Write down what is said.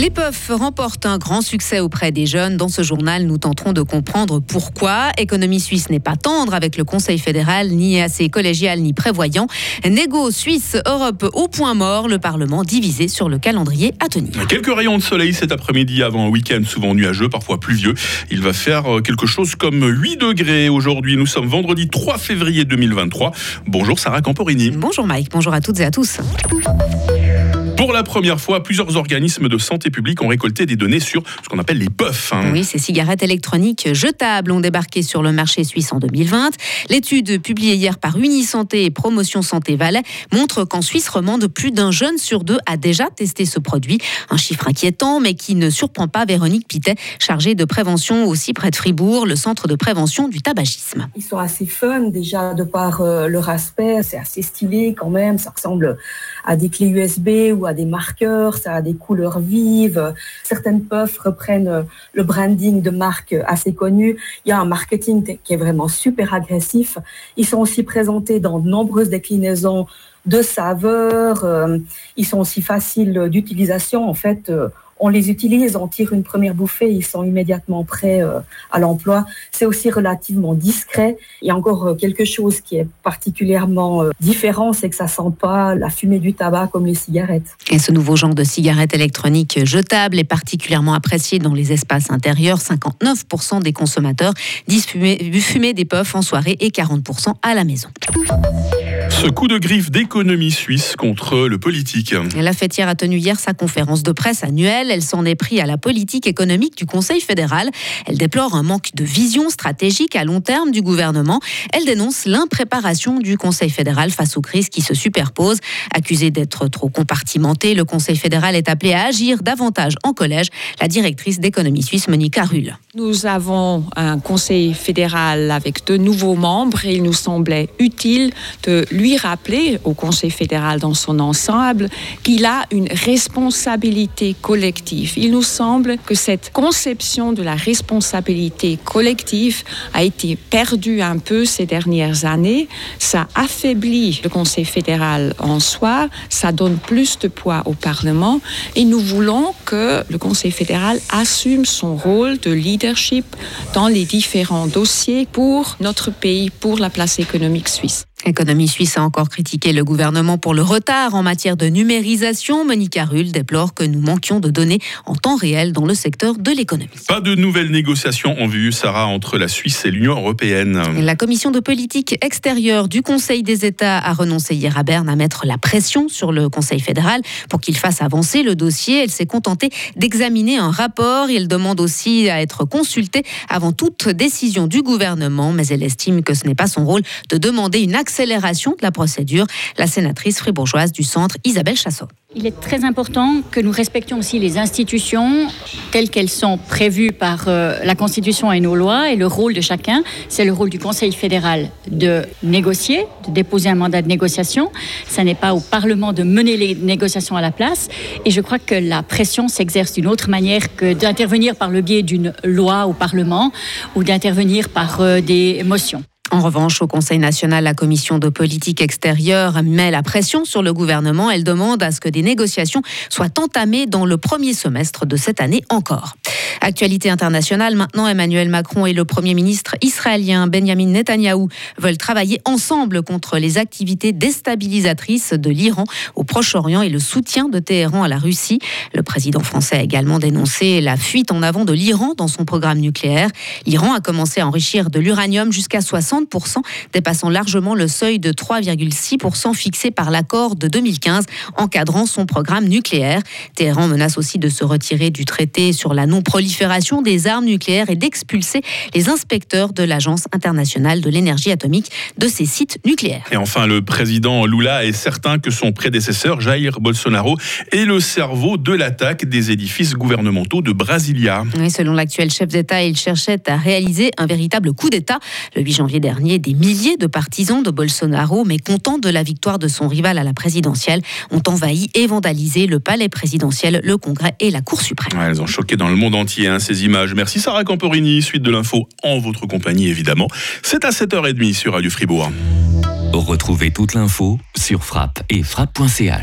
Les puffs remportent un grand succès auprès des jeunes. Dans ce journal, nous tenterons de comprendre pourquoi. Économie suisse n'est pas tendre avec le Conseil fédéral, ni assez collégial, ni prévoyant. Négo Suisse Europe au point mort, le Parlement divisé sur le calendrier à tenir. Quelques rayons de soleil cet après-midi avant un week-end souvent nuageux, parfois pluvieux. Il va faire euh, quelque chose comme 8 degrés aujourd'hui. Nous sommes vendredi 3 février 2023. Bonjour Sarah Camporini. Bonjour Mike, bonjour à toutes et à tous. La première fois, plusieurs organismes de santé publique ont récolté des données sur ce qu'on appelle les puffs. Hein. Oui, ces cigarettes électroniques jetables ont débarqué sur le marché suisse en 2020. L'étude publiée hier par Unisanté et Promotion Santé Valais montre qu'en Suisse romande, plus d'un jeune sur deux a déjà testé ce produit. Un chiffre inquiétant, mais qui ne surprend pas Véronique Pitet, chargée de prévention aussi près de Fribourg, le centre de prévention du tabagisme. Ils sont assez fun déjà de par euh, leur aspect, c'est assez stylé quand même, ça ressemble à des clés USB ou à des marqueurs, ça a des couleurs vives. Certaines puffs reprennent le branding de marques assez connues. Il y a un marketing qui est vraiment super agressif. Ils sont aussi présentés dans de nombreuses déclinaisons de saveurs. Euh, ils sont aussi faciles d'utilisation. En fait, euh, on les utilise, on tire une première bouffée, ils sont immédiatement prêts euh, à l'emploi. C'est aussi relativement discret. Il y a encore euh, quelque chose qui est particulièrement euh, différent, c'est que ça sent pas la fumée du tabac comme les cigarettes. Et ce nouveau genre de cigarette électronique jetable est particulièrement apprécié dans les espaces intérieurs. 59% des consommateurs disent fumer, des puffs en soirée et 40% à la maison. Ce coup de griffe d'économie suisse contre le politique. La fêtière a tenu hier sa conférence de presse annuelle. Elle s'en est pris à la politique économique du Conseil fédéral. Elle déplore un manque de vision stratégique à long terme du gouvernement. Elle dénonce l'impréparation du Conseil fédéral face aux crises qui se superposent. Accusé d'être trop compartimenté, le Conseil fédéral est appelé à agir davantage en collège. La directrice d'économie suisse, Monica Rull. Nous avons un Conseil fédéral avec de nouveaux membres et il nous semblait utile de lui rappeler au Conseil fédéral dans son ensemble qu'il a une responsabilité collective. Il nous semble que cette conception de la responsabilité collective a été perdue un peu ces dernières années. Ça affaiblit le Conseil fédéral en soi, ça donne plus de poids au Parlement et nous voulons que le Conseil fédéral assume son rôle de leadership dans les différents dossiers pour notre pays, pour la place économique suisse. Économie suisse a encore critiqué le gouvernement pour le retard en matière de numérisation. Monica Rull déplore que nous manquions de données en temps réel dans le secteur de l'économie. Pas de nouvelles négociations en vue, Sarah, entre la Suisse et l'Union européenne. La commission de politique extérieure du Conseil des États a renoncé hier à Berne à mettre la pression sur le Conseil fédéral pour qu'il fasse avancer le dossier. Elle s'est contentée d'examiner un rapport. Elle demande aussi à être consultée avant toute décision du gouvernement, mais elle estime que ce n'est pas son rôle de demander une action accélération de la procédure. La sénatrice fribourgeoise du centre, Isabelle Chassot. Il est très important que nous respections aussi les institutions telles qu'elles sont prévues par euh, la Constitution et nos lois et le rôle de chacun. C'est le rôle du Conseil fédéral de négocier, de déposer un mandat de négociation. Ce n'est pas au Parlement de mener les négociations à la place. Et je crois que la pression s'exerce d'une autre manière que d'intervenir par le biais d'une loi au Parlement ou d'intervenir par euh, des motions. En revanche, au Conseil national, la commission de politique extérieure met la pression sur le gouvernement. Elle demande à ce que des négociations soient entamées dans le premier semestre de cette année encore. Actualité internationale, maintenant Emmanuel Macron et le Premier ministre israélien Benjamin Netanyahou veulent travailler ensemble contre les activités déstabilisatrices de l'Iran au Proche-Orient et le soutien de Téhéran à la Russie. Le président français a également dénoncé la fuite en avant de l'Iran dans son programme nucléaire. L'Iran a commencé à enrichir de l'uranium jusqu'à 60%, dépassant largement le seuil de 3,6% fixé par l'accord de 2015 encadrant son programme nucléaire. Téhéran menace aussi de se retirer du traité sur la non-prolifération des armes nucléaires et d'expulser les inspecteurs de l'Agence internationale de l'énergie atomique de ces sites nucléaires. Et enfin, le président Lula est certain que son prédécesseur, Jair Bolsonaro, est le cerveau de l'attaque des édifices gouvernementaux de Brasilia. selon l'actuel chef d'État, il cherchait à réaliser un véritable coup d'État. Le 8 janvier dernier, des milliers de partisans de Bolsonaro, mais contents de la victoire de son rival à la présidentielle, ont envahi et vandalisé le palais présidentiel, le Congrès et la Cour suprême. elles ont choqué dans le monde entier Hein, ces images. Merci Sarah Camporini, suite de l'info en votre compagnie évidemment. C'est à 7h30 sur Radio Fribourg. Retrouvez toute l'info sur frappe et frappe.ch.